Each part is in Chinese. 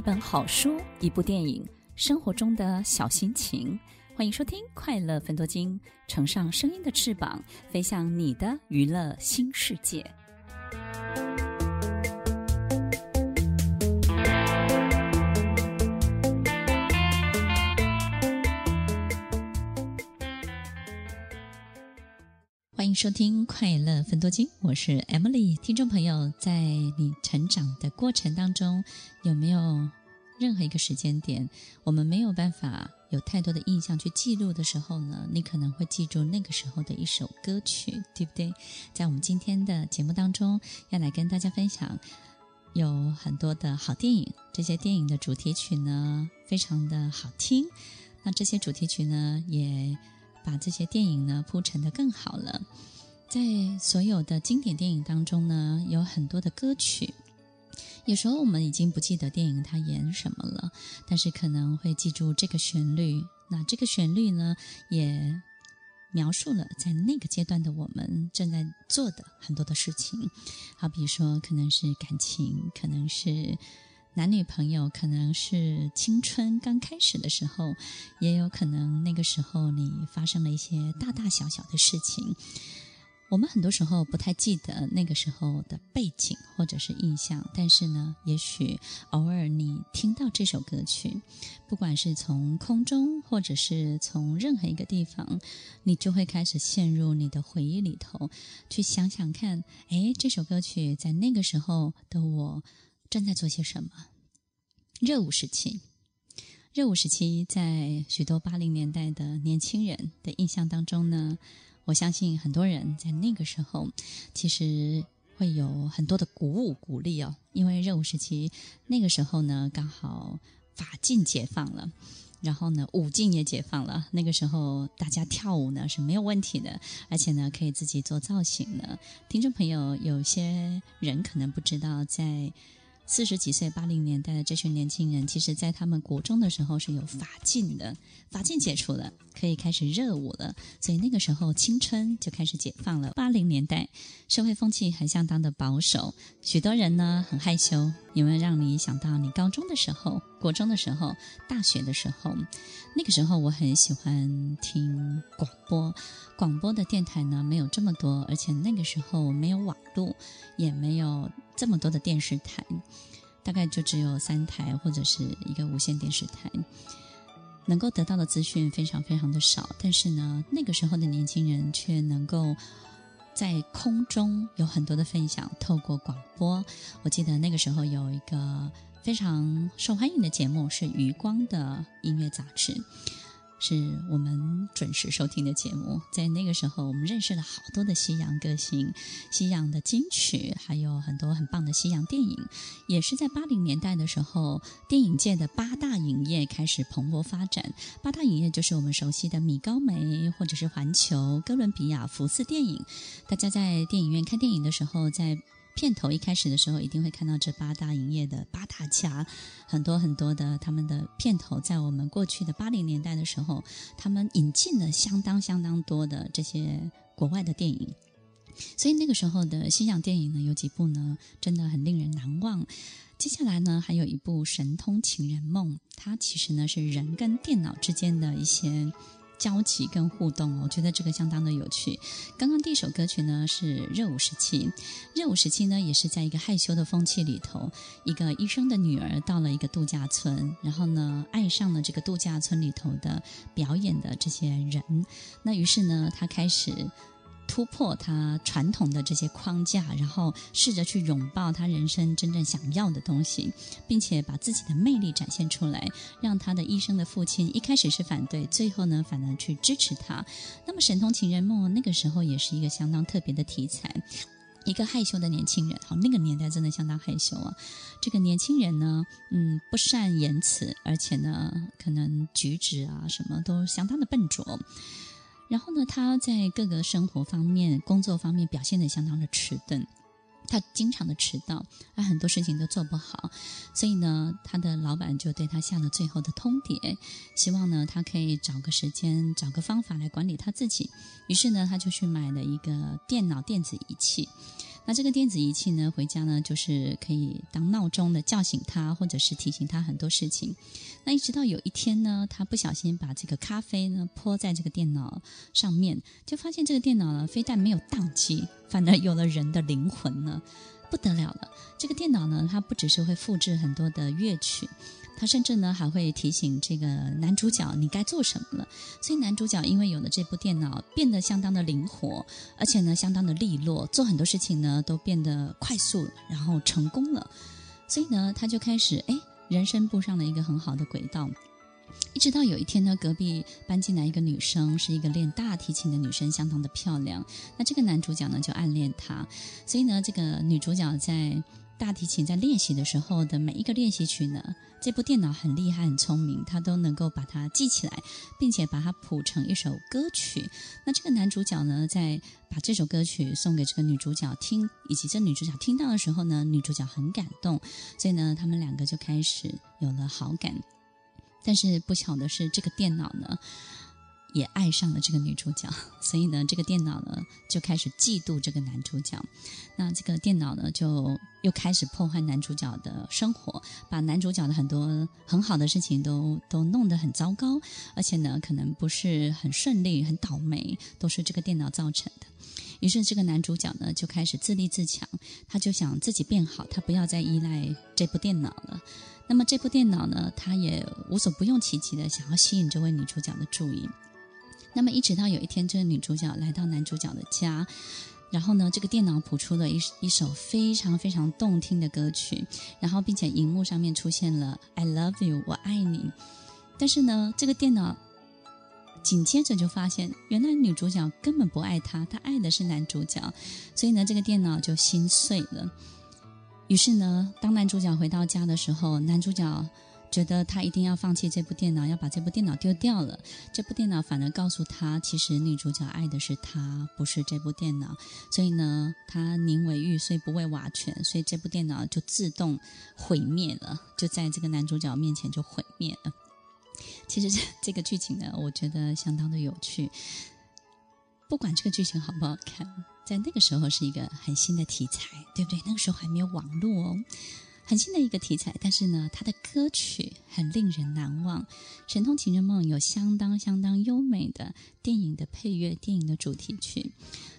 一本好书，一部电影，生活中的小心情。欢迎收听《快乐分多金》，乘上声音的翅膀，飞向你的娱乐新世界。欢迎收听《快乐分多金》，我是 Emily。听众朋友，在你成长的过程当中，有没有任何一个时间点，我们没有办法有太多的印象去记录的时候呢？你可能会记住那个时候的一首歌曲，对不对？在我们今天的节目当中，要来跟大家分享有很多的好电影，这些电影的主题曲呢，非常的好听。那这些主题曲呢，也把这些电影呢铺陈得更好了。在所有的经典电影当中呢，有很多的歌曲。有时候我们已经不记得电影它演什么了，但是可能会记住这个旋律。那这个旋律呢，也描述了在那个阶段的我们正在做的很多的事情。好比说，可能是感情，可能是。男女朋友可能是青春刚开始的时候，也有可能那个时候你发生了一些大大小小的事情。我们很多时候不太记得那个时候的背景或者是印象，但是呢，也许偶尔你听到这首歌曲，不管是从空中或者是从任何一个地方，你就会开始陷入你的回忆里头，去想想看，诶，这首歌曲在那个时候的我。正在做些什么？热舞时期，热舞时期，在许多八零年代的年轻人的印象当中呢，我相信很多人在那个时候其实会有很多的鼓舞鼓励哦，因为热舞时期那个时候呢，刚好法禁解放了，然后呢，舞禁也解放了。那个时候大家跳舞呢是没有问题的，而且呢可以自己做造型的。听众朋友，有些人可能不知道，在四十几岁八零年代的这群年轻人，其实在他们国中的时候是有法禁的，法禁解除了，可以开始热舞了。所以那个时候青春就开始解放了。八零年代社会风气还相当的保守，许多人呢很害羞。有没有让你想到你高中的时候、国中的时候、大学的时候？那个时候我很喜欢听广播，广播的电台呢没有这么多，而且那个时候没有网络，也没有。这么多的电视台，大概就只有三台或者是一个无线电视台，能够得到的资讯非常非常的少。但是呢，那个时候的年轻人却能够在空中有很多的分享，透过广播。我记得那个时候有一个非常受欢迎的节目是《余光的音乐杂志》。是我们准时收听的节目，在那个时候，我们认识了好多的西洋歌星、西洋的金曲，还有很多很棒的西洋电影。也是在八零年代的时候，电影界的八大影业开始蓬勃发展。八大影业就是我们熟悉的米高梅，或者是环球、哥伦比亚、福斯电影。大家在电影院看电影的时候，在片头一开始的时候，一定会看到这八大影业的八大家，很多很多的他们的片头，在我们过去的八零年代的时候，他们引进了相当相当多的这些国外的电影，所以那个时候的西洋电影呢，有几部呢，真的很令人难忘。接下来呢，还有一部《神通情人梦》，它其实呢是人跟电脑之间的一些。交集跟互动，我觉得这个相当的有趣。刚刚第一首歌曲呢是热舞时期，热舞时期呢也是在一个害羞的风气里头，一个医生的女儿到了一个度假村，然后呢爱上了这个度假村里头的表演的这些人，那于是呢她开始。突破他传统的这些框架，然后试着去拥抱他人生真正想要的东西，并且把自己的魅力展现出来，让他的医生的父亲一开始是反对，最后呢反而去支持他。那么《神通情人梦》那个时候也是一个相当特别的题材，一个害羞的年轻人，好，那个年代真的相当害羞啊。这个年轻人呢，嗯，不善言辞，而且呢，可能举止啊什么都相当的笨拙。然后呢，他在各个生活方面、工作方面表现得相当的迟钝，他经常的迟到，他很多事情都做不好，所以呢，他的老板就对他下了最后的通牒，希望呢，他可以找个时间、找个方法来管理他自己。于是呢，他就去买了一个电脑电子仪器。那这个电子仪器呢，回家呢就是可以当闹钟的叫醒他，或者是提醒他很多事情。那一直到有一天呢，他不小心把这个咖啡呢泼在这个电脑上面，就发现这个电脑呢非但没有宕机，反而有了人的灵魂呢，不得了了。这个电脑呢，它不只是会复制很多的乐曲。他甚至呢还会提醒这个男主角你该做什么了，所以男主角因为有了这部电脑，变得相当的灵活，而且呢相当的利落，做很多事情呢都变得快速，然后成功了，所以呢他就开始哎人生步上了一个很好的轨道，一直到有一天呢隔壁搬进来一个女生，是一个练大提琴的女生，相当的漂亮，那这个男主角呢就暗恋她，所以呢这个女主角在。大提琴在练习的时候的每一个练习曲呢，这部电脑很厉害、很聪明，它都能够把它记起来，并且把它谱成一首歌曲。那这个男主角呢，在把这首歌曲送给这个女主角听，以及这女主角听到的时候呢，女主角很感动，所以呢，他们两个就开始有了好感。但是不巧的是，这个电脑呢。也爱上了这个女主角，所以呢，这个电脑呢就开始嫉妒这个男主角。那这个电脑呢，就又开始破坏男主角的生活，把男主角的很多很好的事情都都弄得很糟糕，而且呢，可能不是很顺利，很倒霉，都是这个电脑造成的。于是，这个男主角呢就开始自立自强，他就想自己变好，他不要再依赖这部电脑了。那么，这部电脑呢，他也无所不用其极的想要吸引这位女主角的注意。那么一直到有一天，这个女主角来到男主角的家，然后呢，这个电脑谱出了一一首非常非常动听的歌曲，然后并且荧幕上面出现了 “I love you”，我爱你。但是呢，这个电脑紧接着就发现，原来女主角根本不爱他，她爱的是男主角，所以呢，这个电脑就心碎了。于是呢，当男主角回到家的时候，男主角。觉得他一定要放弃这部电脑，要把这部电脑丢掉了。这部电脑反而告诉他，其实女主角爱的是他，不是这部电脑。所以呢，他宁为玉碎不为瓦全，所以这部电脑就自动毁灭了，就在这个男主角面前就毁灭了。其实这这个剧情呢，我觉得相当的有趣。不管这个剧情好不好看，在那个时候是一个很新的题材，对不对？那个时候还没有网络哦。很新的一个题材，但是呢，它的歌曲很令人难忘。《神通情人梦》有相当相当优美的电影的配乐，电影的主题曲，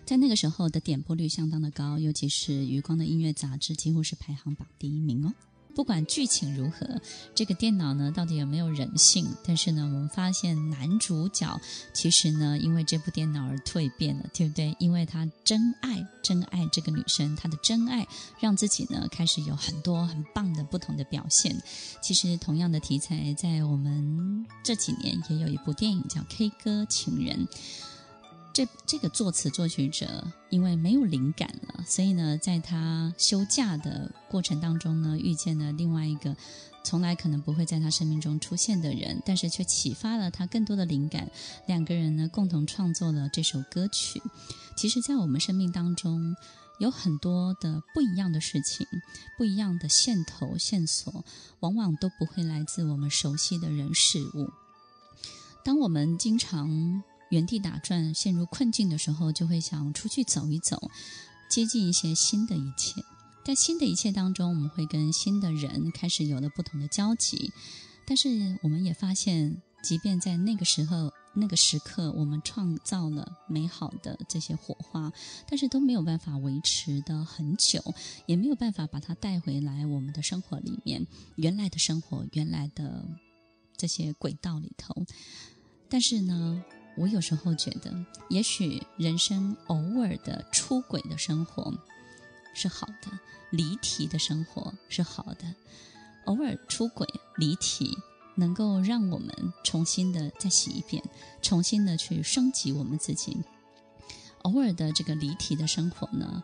在那个时候的点播率相当的高，尤其是余光的音乐杂志，几乎是排行榜第一名哦。不管剧情如何，这个电脑呢，到底有没有人性？但是呢，我们发现男主角其实呢，因为这部电脑而蜕变了，对不对？因为他真爱，真爱这个女生，他的真爱让自己呢开始有很多很棒的不同的表现。其实同样的题材，在我们这几年也有一部电影叫《K 歌情人》。这这个作词作曲者因为没有灵感了，所以呢，在他休假的过程当中呢，遇见了另外一个从来可能不会在他生命中出现的人，但是却启发了他更多的灵感。两个人呢，共同创作了这首歌曲。其实，在我们生命当中，有很多的不一样的事情，不一样的线头线索，往往都不会来自我们熟悉的人事物。当我们经常原地打转、陷入困境的时候，就会想出去走一走，接近一些新的一切。在新的一切当中，我们会跟新的人开始有了不同的交集。但是，我们也发现，即便在那个时候、那个时刻，我们创造了美好的这些火花，但是都没有办法维持得很久，也没有办法把它带回来我们的生活里面，原来的生活、原来的这些轨道里头。但是呢，我有时候觉得，也许人生偶尔的出轨的生活是好的，离题的生活是好的。偶尔出轨离题，能够让我们重新的再洗一遍，重新的去升级我们自己。偶尔的这个离题的生活呢，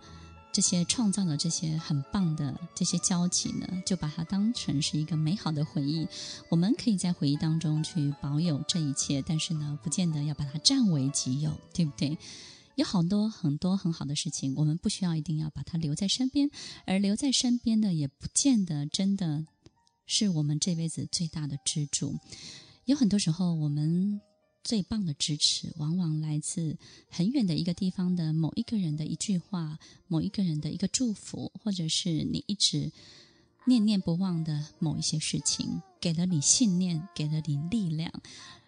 这些创造的这些很棒的这些交集呢，就把它当成是一个美好的回忆。我们可以在回忆当中去保有这一切，但是呢，不见得要把它占为己有，对不对？有好多很多很好的事情，我们不需要一定要把它留在身边，而留在身边的也不见得真的是我们这辈子最大的支柱。有很多时候，我们最棒的支持，往往来自很远的一个地方的某一个人的一句话，某一个人的一个祝福，或者是你一直念念不忘的某一些事情，给了你信念，给了你力量。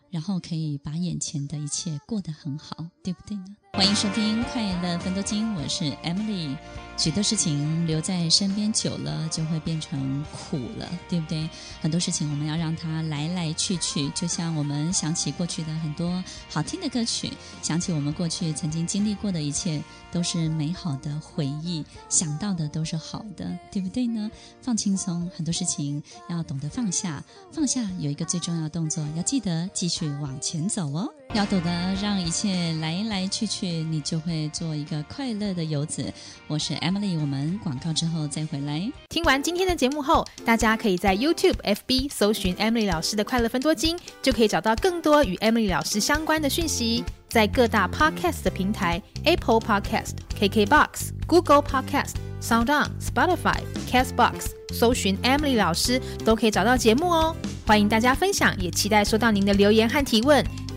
然后可以把眼前的一切过得很好，对不对呢？欢迎收听《快乐分多金》，我是 Emily。许多事情留在身边久了，就会变成苦了，对不对？很多事情我们要让它来来去去，就像我们想起过去的很多好听的歌曲，想起我们过去曾经经历过的一切，都是美好的回忆，想到的都是好的，对不对呢？放轻松，很多事情要懂得放下。放下有一个最重要的动作，要记得继续往前走哦。要懂得让一切来来去去，你就会做一个快乐的游子。我是 Emily，我们广告之后再回来。听完今天的节目后，大家可以在 YouTube、FB 搜寻 Emily 老师的快乐分多金，就可以找到更多与 Emily 老师相关的讯息。在各大 Podcast 的平台，Apple Podcast、KKBox、Google Podcast、SoundOn、Spotify、Castbox，搜寻 Emily 老师都可以找到节目哦。欢迎大家分享，也期待收到您的留言和提问。